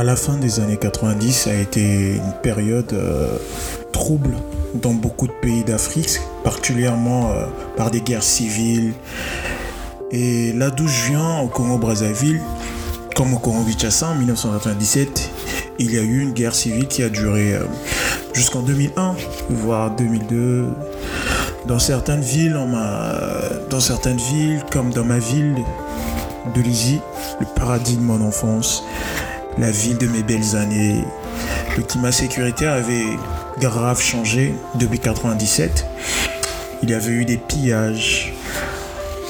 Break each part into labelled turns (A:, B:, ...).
A: À la fin des années 90, ça a été une période euh, trouble dans beaucoup de pays d'Afrique, particulièrement euh, par des guerres civiles. Et là d'où je viens, au Congo-Brazzaville, comme au Congo-Kinshasa en 1997, il y a eu une guerre civile qui a duré euh, jusqu'en 2001, voire 2002. Dans certaines villes, dans certaines villes, comme dans ma ville de Lizy, le paradis de mon enfance, la ville de mes belles années, le climat sécuritaire avait grave changé depuis 97. Il y avait eu des pillages.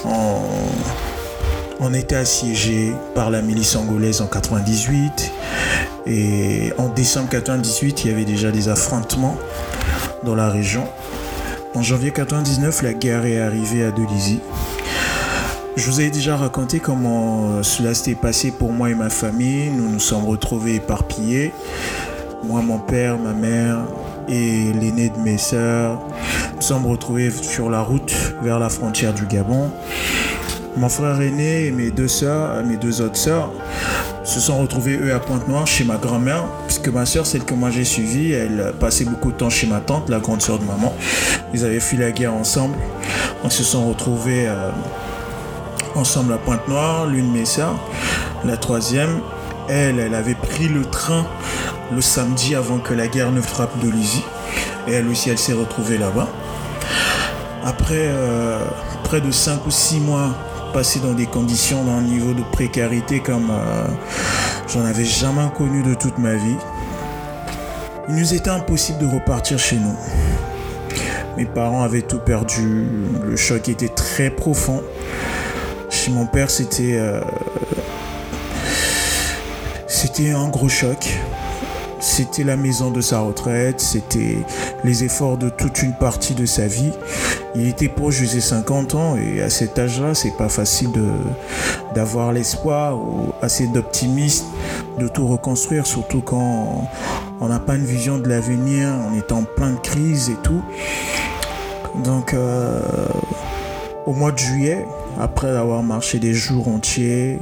A: On, était assiégé par la milice angolaise en 98. Et en décembre 98, il y avait déjà des affrontements dans la région. En janvier 99, la guerre est arrivée à Delizy. Je vous ai déjà raconté comment cela s'était passé pour moi et ma famille. Nous nous sommes retrouvés éparpillés. Moi, mon père, ma mère et l'aîné de mes sœurs. Nous sommes retrouvés sur la route vers la frontière du Gabon. Mon frère aîné et mes deux sœurs, mes deux autres sœurs, se sont retrouvés eux à Pointe-Noire chez ma grand-mère, puisque ma sœur, celle que moi j'ai suivie, elle passait beaucoup de temps chez ma tante, la grande sœur de maman. Ils avaient fui la guerre ensemble. On se sont retrouvés euh, ensemble à Pointe-Noire, l'une de mes sœurs. La troisième, elle, elle avait pris le train le samedi avant que la guerre ne frappe de Et elle aussi, elle s'est retrouvée là-bas. Après euh, près de 5 ou 6 mois passés dans des conditions d'un niveau de précarité comme euh, j'en avais jamais connu de toute ma vie, il nous était impossible de repartir chez nous. Mes parents avaient tout perdu, le choc était très profond. Chez mon père, c'était euh, c'était un gros choc. C'était la maison de sa retraite, c'était les efforts de toute une partie de sa vie. Il était proche de ses 50 ans et à cet âge-là, c'est pas facile de, d'avoir l'espoir ou assez d'optimisme de tout reconstruire, surtout quand on n'a pas une vision de l'avenir, on est en plein de crise et tout. Donc, euh, au mois de juillet, après avoir marché des jours entiers,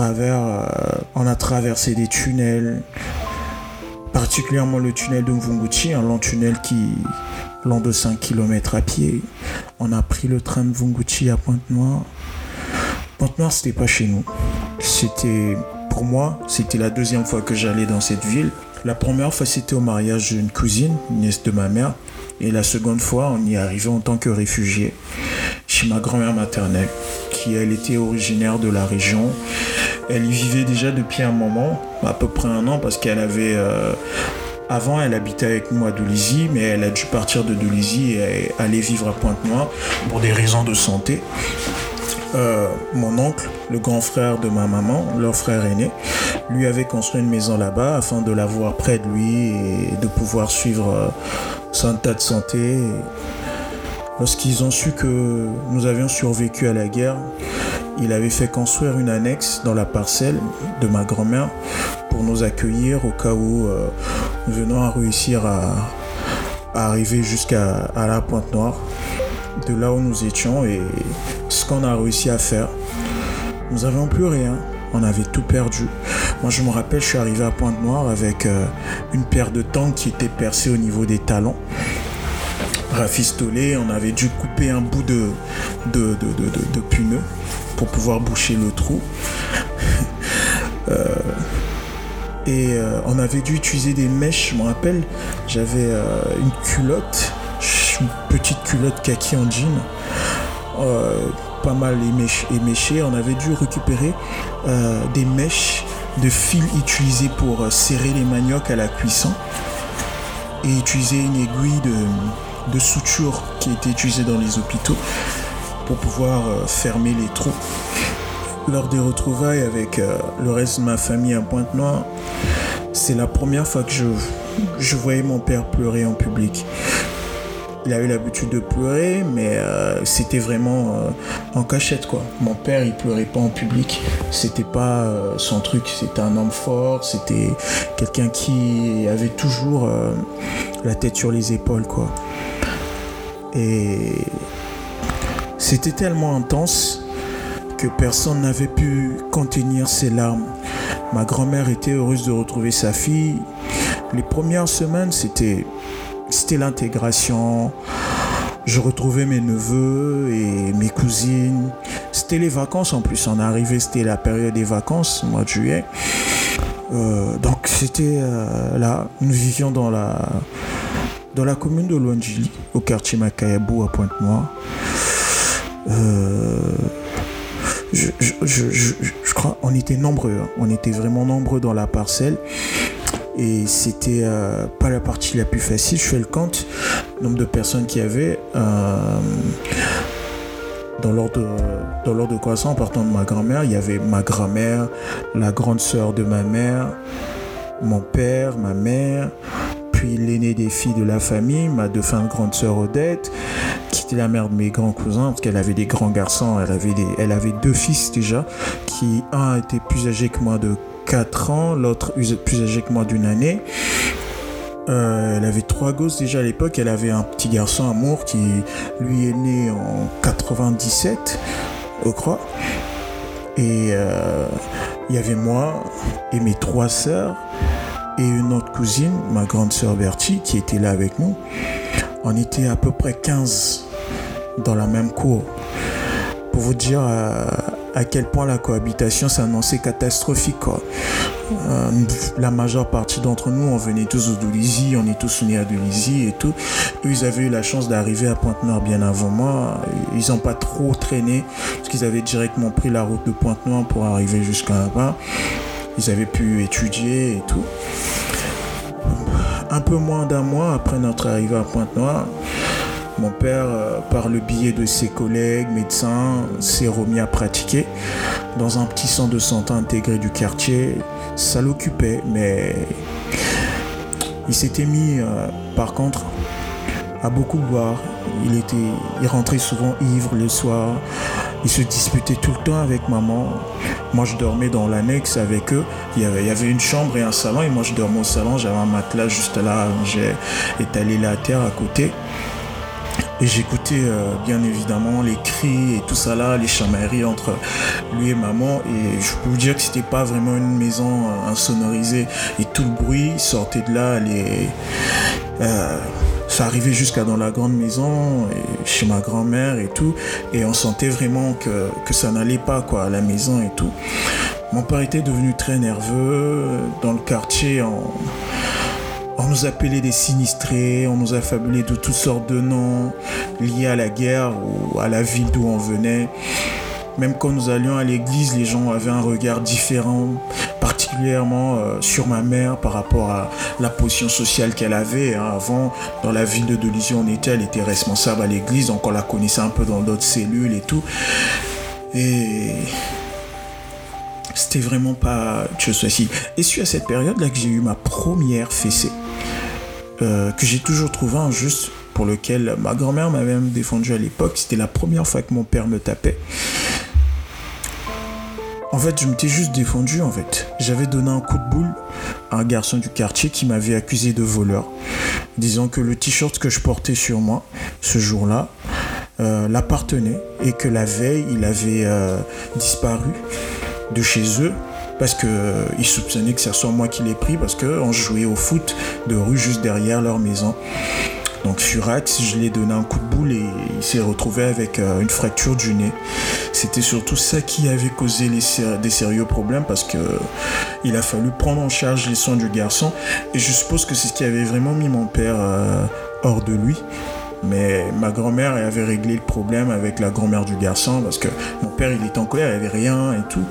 A: euh, on a traversé des tunnels, particulièrement le tunnel de Mvunguchi, un long tunnel qui long de 5 km à pied. On a pris le train de Mvunguchi à Pointe-Noire. Pointe-Noire, c'était pas chez nous. C'était, pour moi, c'était la deuxième fois que j'allais dans cette ville. La première fois, c'était au mariage d'une cousine, nièce de ma mère. Et la seconde fois, on y est arrivé en tant que réfugié chez ma grand-mère maternelle, qui elle était originaire de la région. Elle y vivait déjà depuis un moment, à peu près un an, parce qu'elle avait... Euh, avant, elle habitait avec nous à Dolizy, mais elle a dû partir de Dolizy et aller vivre à Pointe-Noire pour des raisons de santé. Euh, mon oncle, le grand frère de ma maman, leur frère aîné, lui avait construit une maison là-bas afin de l'avoir près de lui et de pouvoir suivre son tas de santé. Lorsqu'ils ont su que nous avions survécu à la guerre, il avait fait construire une annexe dans la parcelle de ma grand-mère pour nous accueillir au cas où euh, nous venons à réussir à, arriver jusqu'à la Pointe Noire, de là où nous étions et ce qu'on a réussi à faire. Nous n'avions plus rien, on avait tout perdu. Moi je me rappelle, je suis arrivé à Pointe Noire avec euh, une paire de tanks qui était percée au niveau des talons rafistolé, on avait dû couper un bout de, de, puneux pour pouvoir boucher le trou. Euh, et euh, on avait dû utiliser des mèches, je me rappelle, j'avais une culotte, une petite culotte kaki en jean, pas mal éméchée. On avait dû récupérer des mèches de fil utilisées pour serrer les maniocs à la cuisson et utiliser une aiguille de, de suture qui était utilisée dans les hôpitaux pour pouvoir euh, fermer les trous. Lors des retrouvailles avec euh, le reste de ma famille à Pointe-Noire, c'est la première fois que je voyais mon père pleurer en public. Il avait l'habitude de pleurer, mais euh, c'était vraiment en cachette quoi. Mon père, il pleurait pas en public. C'était pas son truc. C'était un homme fort. C'était quelqu'un qui avait toujours la tête sur les épaules quoi. Et c'était tellement intense que personne n'avait pu contenir ses larmes. Ma grand-mère était heureuse de retrouver sa fille. Les premières semaines, c'était, c'était l'intégration. Je retrouvais mes neveux et mes cousines. C'était les vacances en plus. On est arrivé, c'était la période des vacances, mois de juillet. Euh, donc c'était euh, là, nous vivions dans la, dans la commune de Luangili, au quartier Makayabou à Pointe-Noire. Euh, je, je, crois on était nombreux, hein. on était vraiment nombreux dans la parcelle. Et c'était pas la partie la plus facile. Je fais le compte, nombre de personnes qu'il y avait dans l'ordre dans l'ordre de croissant en partant de ma grand-mère il y avait ma grand-mère la grande sœur de ma mère mon père ma mère puis l'aînée des filles de la famille ma défunte grande sœur Odette qui était la mère de mes grands cousins parce qu'elle avait des grands garçons elle avait elle avait deux fils déjà qui un était plus âgé que moi de 4 ans l'autre plus âgé que moi d'une année euh, elle avait trois gosses déjà à l'époque. Elle avait un petit garçon, Amour, qui lui est né en 97, je crois. Et euh, il y avait moi et mes trois sœurs et une autre cousine, ma grande sœur Bertie, qui était là avec nous. On était à peu près 15 dans la même cour. Pour vous dire euh, à quel point la cohabitation s'annonçait catastrophique. Euh, la majeure partie d'entre nous, on venait tous Dolisie, on est tous nés à Dolisie et tout. Ils avaient eu la chance d'arriver à Pointe-Noire bien avant moi. Ils n'ont pas trop traîné parce qu'ils avaient directement pris la route de Pointe-Noire pour arriver jusqu'à là-bas. Ils avaient pu étudier et tout. Un peu moins d'un mois après notre arrivée à Pointe-Noire, mon père, euh, par le biais de ses collègues médecins, s'est remis à pratiquer dans un petit centre de santé intégré du quartier. Ça l'occupait, mais il s'était mis, euh, par contre, à beaucoup boire. Il, était, il rentrait souvent ivre le soir. Il se disputait tout le temps avec maman. Moi, je dormais dans l'annexe avec eux. Il y, avait, il y avait une chambre et un salon. Et moi, je dormais au salon. J'avais un matelas juste là. J'ai étalé la terre à côté. Et j'écoutais euh, bien évidemment les cris et tout ça là, les chamailleries entre lui et maman. Et je peux vous dire que c'était pas vraiment une maison euh, insonorisée. Et tout le bruit sortait de là. Les, euh, ça arrivait jusqu'à dans la grande maison, chez ma grand-mère et tout. Et on sentait vraiment que, ça n'allait pas quoi à la maison et tout. Mon père était devenu très nerveux. Dans le quartier, en nous appelait des sinistrés, on nous a fabulé de toutes sortes de noms liés à la guerre ou à la ville d'où on venait. Même quand nous allions à l'église, les gens avaient un regard différent, particulièrement euh, sur ma mère par rapport à la position sociale qu'elle avait. Hein. Avant, dans la ville de Delizy, on était, elle était responsable à l'église, donc on la connaissait un peu dans d'autres cellules et tout. Et c'était vraiment pas chose facile. Et c'est à cette période-là que j'ai eu ma première fessée. Euh, que j'ai toujours trouvé injuste, pour lequel ma grand-mère m'avait même défendu à l'époque. C'était la première fois que mon père me tapait. En fait, je m'étais juste défendu, en fait. J'avais donné un coup de boule à un garçon du quartier qui m'avait accusé de voleur, disant que le t-shirt que je portais sur moi ce jour-là euh, l'appartenait et que la veille, il avait euh, disparu de chez eux parce qu'ils euh, soupçonnaient que ce soit moi qui l'ai pris parce qu'on jouait au foot de rue juste derrière leur maison. Donc Furax, je lui ai donné un coup de boule et il s'est retrouvé avec euh, une fracture du nez. C'était surtout ça qui avait causé des sérieux problèmes parce que il a fallu prendre en charge les soins du garçon et je suppose que c'est ce qui avait vraiment mis mon père euh, hors de lui. Mais ma grand-mère avait réglé le problème avec la grand-mère du garçon parce que mon père il était en colère, il avait rien et tout.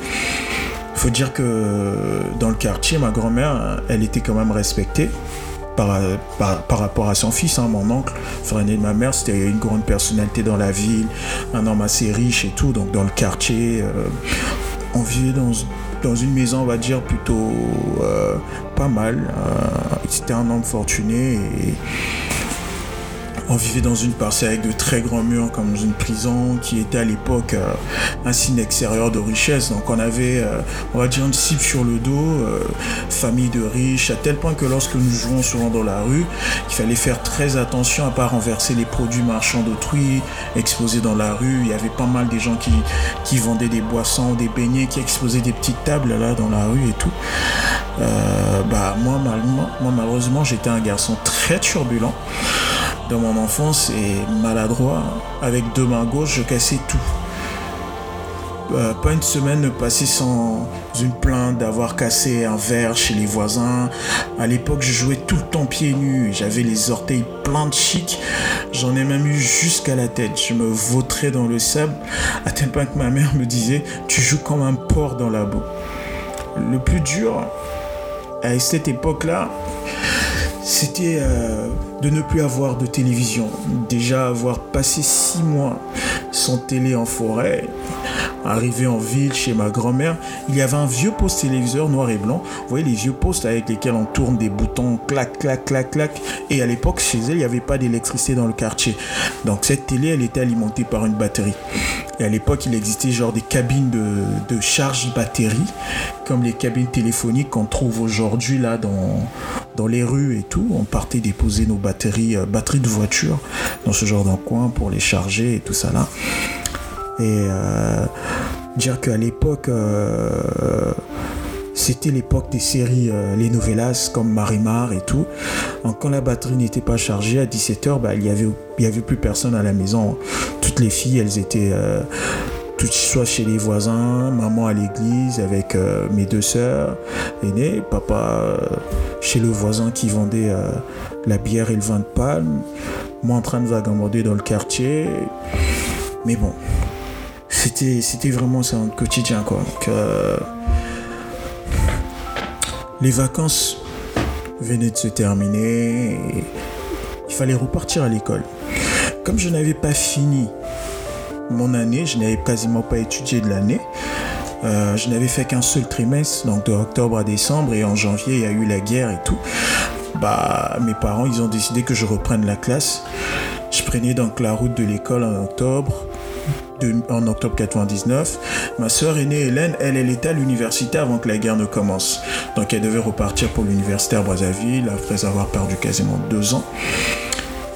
A: Faut dire que dans le quartier, ma grand-mère, elle était quand même respectée. Par, par, rapport à son fils, hein, mon oncle, frère de ma mère, c'était une grande personnalité dans la ville, un homme assez riche et tout, donc dans le quartier, euh, on vivait dans, dans, une maison, on va dire, plutôt euh, pas mal. Euh, c'était un homme fortuné et On vivait dans une parcelle avec de très grands murs, comme une prison, qui était à l'époque euh, un signe extérieur de richesse. Donc on avait, euh, on va dire, une cible sur le dos, euh, famille de riches, à tel point que lorsque nous jouons souvent dans la rue, il fallait faire très attention à pas renverser les produits marchands d'autrui exposés dans la rue. Il y avait pas mal des gens qui, qui vendaient des boissons, des beignets, qui exposaient des petites tables là dans la rue et tout. bah moi, moi malheureusement j'étais un garçon très turbulent dans mon enfance et maladroit. Avec deux mains gauches, je cassais tout. Euh, pas une semaine passée sans une plainte d'avoir cassé un verre chez les voisins. À l'époque, je jouais tout le temps pieds nus. J'avais les orteils pleins de chic. J'en ai même eu jusqu'à la tête. Je me vautrais dans le sable à tel point que ma mère me disait Tu joues comme un porc dans la boue. Le plus dur, à cette époque-là, c'était euh, de ne plus avoir de télévision. Déjà avoir passé six mois sans télé en forêt, arrivé en ville chez ma grand-mère, il y avait un vieux poste téléviseur noir et blanc. Vous voyez les vieux postes avec lesquels on tourne des boutons, clac, clac, clac, clac. Et à l'époque, chez elle, il n'y avait pas d'électricité dans le quartier. Donc cette télé, elle était alimentée par une batterie. Et à l'époque, il existait genre des cabines de, de charge batterie, comme les cabines téléphoniques qu'on trouve aujourd'hui là dans, les rues et tout. On partait déposer nos batteries, euh, batteries de voiture dans ce genre d'encoin pour les charger et tout ça là. Et euh, dire qu'à l'époque, euh, c'était l'époque des séries, les novellas comme Marimar et tout. Quand la batterie n'était pas chargée à 17h, bah, il n'y avait, il avait plus personne à la maison. Toutes les filles, elles étaient tout soit chez les voisins, maman à l'église avec euh, mes deux sœurs aînées, papa euh, chez le voisin qui vendait euh, la bière et le vin de palme, moi en train de vagabonder dans le quartier. Mais bon, c'était, vraiment ça, un quotidien quoi. les vacances venaient de se terminer il fallait repartir à l'école. Comme je n'avais pas fini mon année, je n'avais quasiment pas étudié de l'année. Euh, je n'avais fait qu'un seul trimestre, donc de octobre à décembre, et en janvier, il y a eu la guerre et tout. Bah, mes parents, ils ont décidé que je reprenne la classe. Je prenais donc la route de l'école en octobre, en octobre 99. Ma soeur aînée Hélène, elle, elle était à l'université avant que la guerre ne commence. Donc elle devait repartir pour l'université à Brazzaville après avoir perdu quasiment deux ans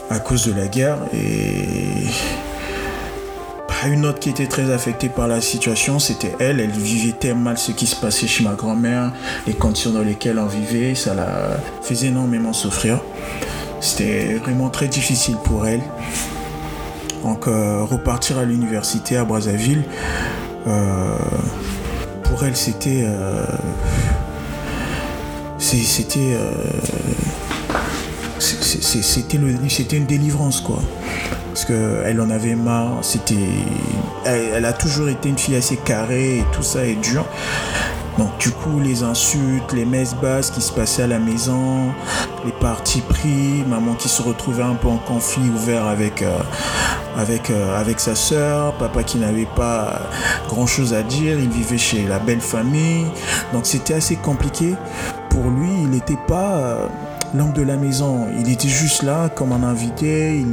A: à cause de la guerre. Et une autre qui était très affectée par la situation, c'était elle. Elle vivait tellement mal ce qui se passait chez ma grand-mère, les conditions dans lesquelles on vivait, ça la faisait énormément souffrir. C'était vraiment très difficile pour elle. Donc euh, repartir à l'université à Brazzaville, euh, pour elle c'était euh, c'était c'était une délivrance quoi parce qu'elle en avait marre. C'était, elle, a toujours été une fille assez carrée et tout ça est dur. Donc du coup, les insultes, les messes basses qui se passaient à la maison, les parties pris, maman qui se retrouvait un peu en conflit ouvert avec, avec, euh, avec sa soeur, papa qui n'avait pas grand-chose à dire, il vivait chez la belle famille. Donc c'était assez compliqué. Pour lui, il n'était pas... Euh, l'homme de la maison. Il était juste là comme un invité.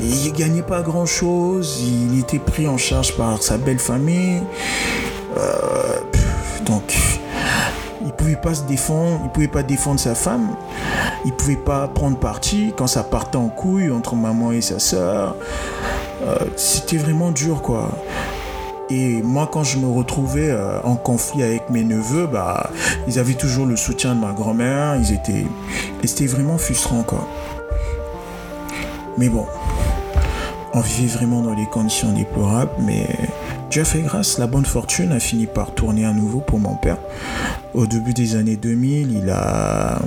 A: Il, ne gagnait pas grand chose. Il était pris en charge par sa belle famille. Euh, il pouvait pas se défendre. Il pouvait pas défendre sa femme. Il pouvait pas prendre parti quand ça partait en couille entre maman et sa soeur. Euh, c'était vraiment dur, quoi. Et moi, quand je me retrouvais euh, en conflit avec mes neveux, bah, ils avaient toujours le soutien de ma grand-mère. Ils étaient, c'était vraiment frustrant, quoi. Mais bon, on vivait vraiment dans des conditions déplorables, mais Dieu fait grâce. La bonne fortune a fini par tourner à nouveau pour mon père. Au début des années 2000, il a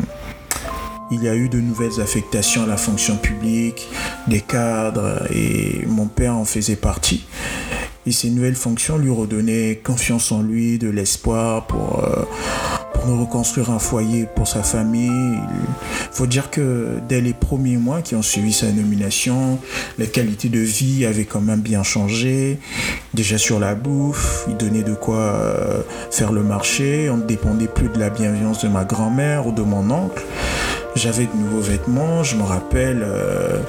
A: y a eu de nouvelles affectations à la fonction publique, des cadres, et mon père en faisait partie. Et ces nouvelles fonctions lui redonnaient confiance en lui, de l'espoir pour, euh, pour reconstruire un foyer pour sa famille. Il faut dire que dès les premiers mois qui ont suivi sa nomination, la qualité de vie avait quand même bien changé. Déjà sur la bouffe, il donnait de quoi euh, faire le marché. On ne dépendait plus de la bienveillance de ma grand-mère ou de mon oncle. J'avais de nouveaux vêtements. Je me rappelle euh,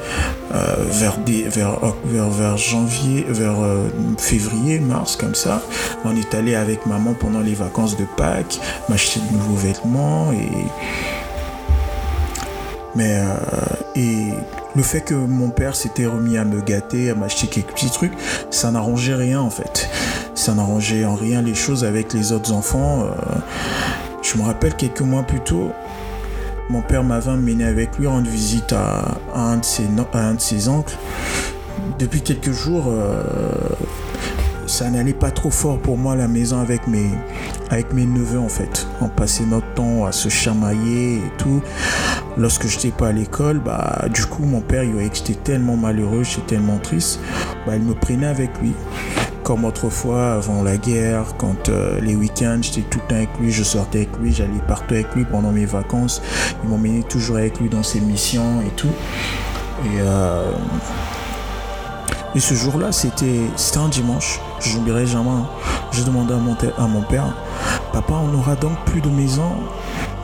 A: euh, vers, vers, vers, janvier, vers euh, février, mars, comme ça. On est allé avec maman pendant les vacances de Pâques, m'acheter de nouveaux vêtements et. Mais et le fait que mon père s'était remis à me gâter, à m'acheter quelques petits trucs, ça n'arrangeait rien en fait. Ça n'arrangeait en rien les choses avec les autres enfants. je me rappelle quelques mois plus tôt, mon père m'avait emmené avec lui rendre visite à, un, de ses, oncles. Depuis quelques jours, euh, ça n'allait pas trop fort pour moi à la maison avec mes, neveux en fait. On passait notre temps à se chamailler et tout. Lorsque j'étais pas à l'école, bah du coup mon père il voyait que j'étais tellement malheureux, j'étais tellement triste, bah il me prenait avec lui comme autrefois avant la guerre, quand euh, les week-ends j'étais tout le temps avec lui, je sortais avec lui, j'allais partout avec lui pendant mes vacances. Il m'emmenait toujours avec lui dans ses missions et tout. Et, euh, ce jour-là, c'était un dimanche. Je n'oublierai jamais. Hein. J'ai demandé à mon, père, papa, on aura donc plus de maison,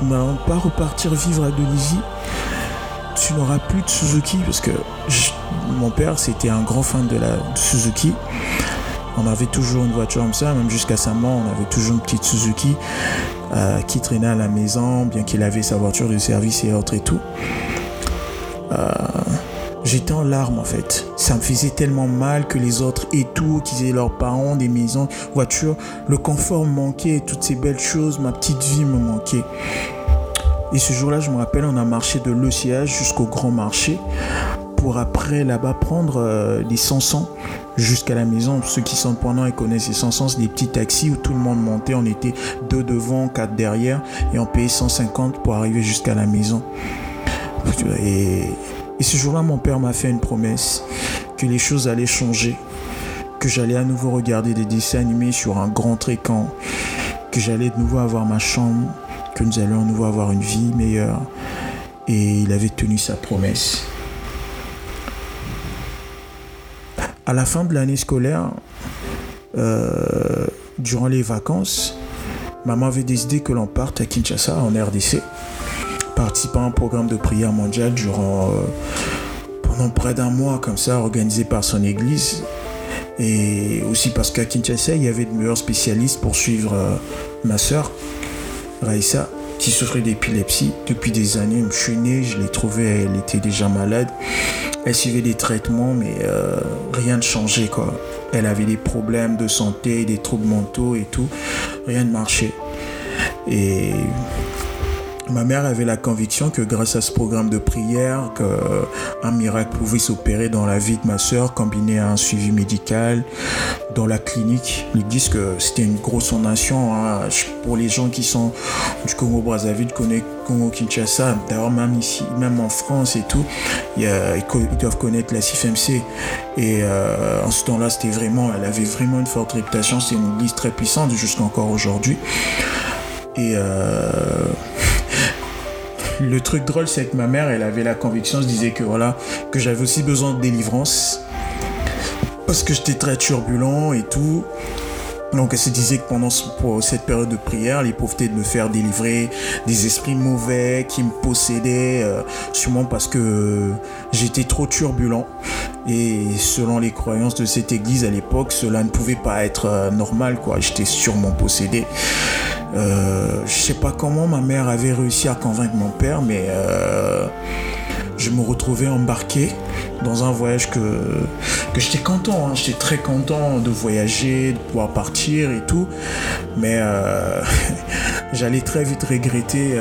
A: on va pas repartir vivre à Delizy tu n'auras plus de Suzuki parce que mon père c'était un grand fan de la Suzuki on avait toujours une voiture comme ça, même jusqu'à sa mort, on avait toujours une petite Suzuki euh, qui traînait à la maison, bien qu'il avait sa voiture de service et autres et tout. Euh, j'étais en larmes en fait. Ça me faisait tellement mal que les autres et tout, qu'ils aient leurs parents, des maisons, voitures, le confort me manquait, toutes ces belles choses, ma petite vie me manquait. Et ce jour-là, je me rappelle, on a marché de l'OCH jusqu'au grand marché après là-bas prendre euh, des 500 jusqu'à la maison. Ceux qui sont pendant et connaissent les 500, c'est des petits taxis où tout le monde montait. On était deux devant, quatre derrière et on payait 150 pour arriver jusqu'à la maison. Et, et ce jour-là, mon père m'a fait une promesse que les choses allaient changer, que j'allais à nouveau regarder des dessins animés sur un grand écran, que j'allais de nouveau avoir ma chambre, que nous allions de nouveau avoir une vie meilleure. Et il avait tenu sa promesse. À la fin de l'année scolaire, euh, durant les vacances, maman avait décidé que l'on parte à Kinshasa, en RDC, participant à un programme de prière mondiale durant euh, pendant près d'un mois, comme ça, organisé par son église. Et aussi parce qu'à Kinshasa, il y avait de meilleurs spécialistes pour suivre euh, ma soeur, Raïssa, qui souffrait d'épilepsie depuis des années. Je suis né, je l'ai trouvée, elle était déjà malade. Elle suivait des traitements, mais euh, rien ne changeait quoi. Elle avait des problèmes de santé, des troubles mentaux et tout. Rien ne marchait. Et Ma mère avait la conviction que grâce à ce programme de prière, qu'un miracle pouvait s'opérer dans la vie de ma soeur, combiné à un suivi médical dans la clinique. Ils disent que c'était une grosse fondation hein. pour les gens qui sont du Congo-Brazzaville, Congo-Kinshasa, d'ailleurs même ici, même en France et tout, ils, doivent connaître la CIFMC. Et euh, en ce temps-là, c'était vraiment, elle avait vraiment une forte réputation. C'est une église très puissante jusqu'encore aujourd'hui. Et euh, le truc drôle, c'est que ma mère, elle avait la conviction, se disait que voilà, que j'avais aussi besoin de délivrance. Parce que j'étais très turbulent et tout. Donc elle se disait que pendant cette période de prière, elle de me faire délivrer des esprits mauvais qui me possédaient, euh, sûrement parce que j'étais trop turbulent. Et selon les croyances de cette église à l'époque, cela ne pouvait pas être euh, normal, quoi. J'étais sûrement possédé. Euh, je sais pas comment ma mère avait réussi à convaincre mon père, mais je me retrouvais embarqué dans un voyage que, que j'étais content, hein. j'étais très content de voyager, de pouvoir partir et tout, mais euh, j'allais très vite regretter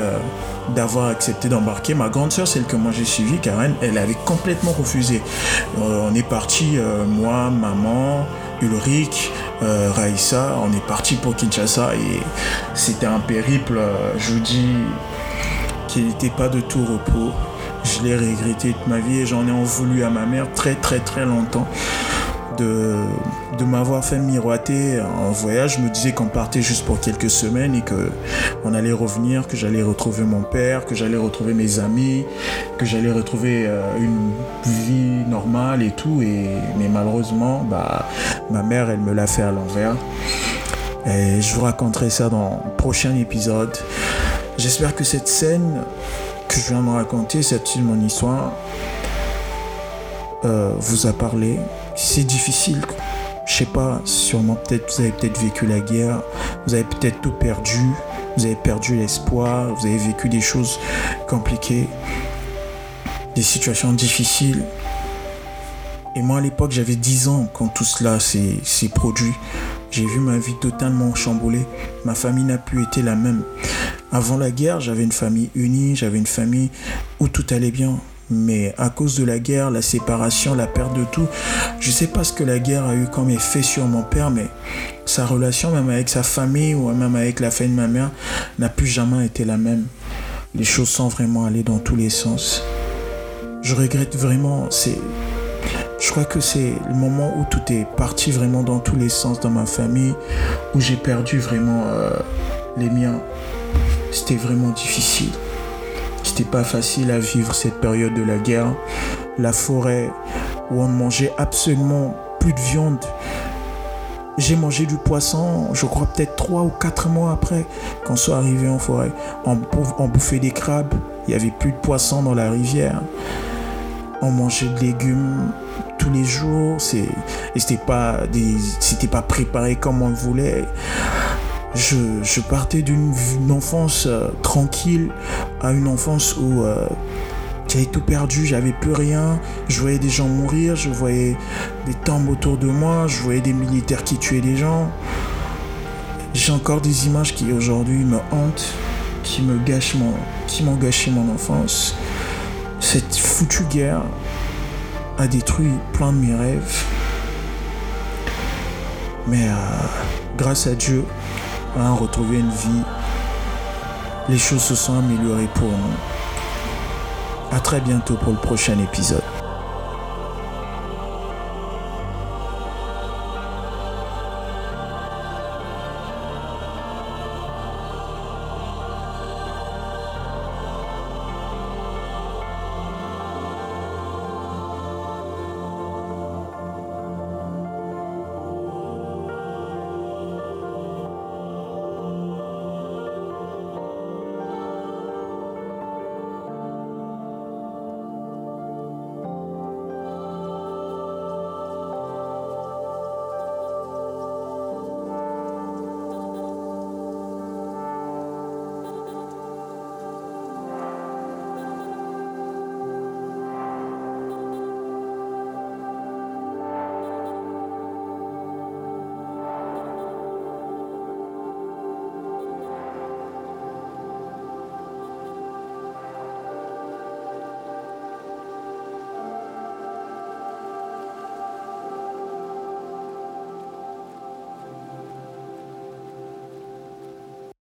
A: d'avoir accepté d'embarquer. Ma grande soeur, celle que moi j'ai suivie, Karen, elle avait complètement refusé. on est parti, moi, maman, Ulrich, euh, Raïssa, on est parti pour Kinshasa et c'était un périple, euh, je vous dis, qui n'était pas de tout repos. Je l'ai regretté toute ma vie et j'en ai en voulu à ma mère très très très longtemps de, de m'avoir fait miroiter en voyage. Je me disais qu'on partait juste pour quelques semaines et que on allait revenir, que j'allais retrouver mon père, que j'allais retrouver mes amis, que j'allais retrouver euh, une vie normale et tout. Et, mais malheureusement, bah, ma mère, elle me l'a fait à l'envers. Et je vous raconterai ça dans le prochain épisode. J'espère que cette scène que je viens de raconter, cette mon histoire, euh, vous a parlé. C'est difficile. Je sais pas, sûrement peut-être vous avez peut-être vécu la guerre, vous avez peut-être tout perdu, vous avez perdu l'espoir, vous avez vécu des choses compliquées, des situations difficiles. Et moi à l'époque j'avais 10 ans quand tout cela s'est produit. J'ai vu ma vie totalement chamboulée. Ma famille n'a plus été la même. Avant la guerre, j'avais une famille unie, j'avais une famille où tout allait bien. Mais à cause de la guerre, la séparation, la perte de tout, je ne sais pas ce que la guerre a eu comme effet sur mon père, mais sa relation même avec sa famille ou même avec la famille de ma mère n'a plus jamais été la même. Les choses sont vraiment allées dans tous les sens. Je regrette vraiment, c'est je crois que c'est le moment où tout est parti vraiment dans tous les sens dans ma famille, où j'ai perdu vraiment euh, les miens. C'était vraiment difficile. C'était pas facile à vivre cette période de la guerre. La forêt où on ne mangeait absolument plus de viande. J'ai mangé du poisson, je crois peut-être trois ou quatre mois après qu'on soit arrivé en forêt. On, bouffait des crabes, il n'y avait plus de poisson dans la rivière. On mangeait de légumes, tous les jours. C'était pas des, pas préparé comme on voulait. Je, partais d'une enfance euh, tranquille à une enfance où euh, j'avais tout perdu, j'avais plus rien. Je voyais des gens mourir, je voyais des tombes autour de moi, je voyais des militaires qui tuaient des gens. J'ai encore des images qui aujourd'hui me hantent, qui me gâchent mon, qui m'ont gâché mon enfance. Cette foutue guerre, a détruit plein de mes rêves. Mais euh, grâce à Dieu, on a retrouvé une vie. Les choses se sont améliorées pour nous. À très bientôt pour le prochain épisode.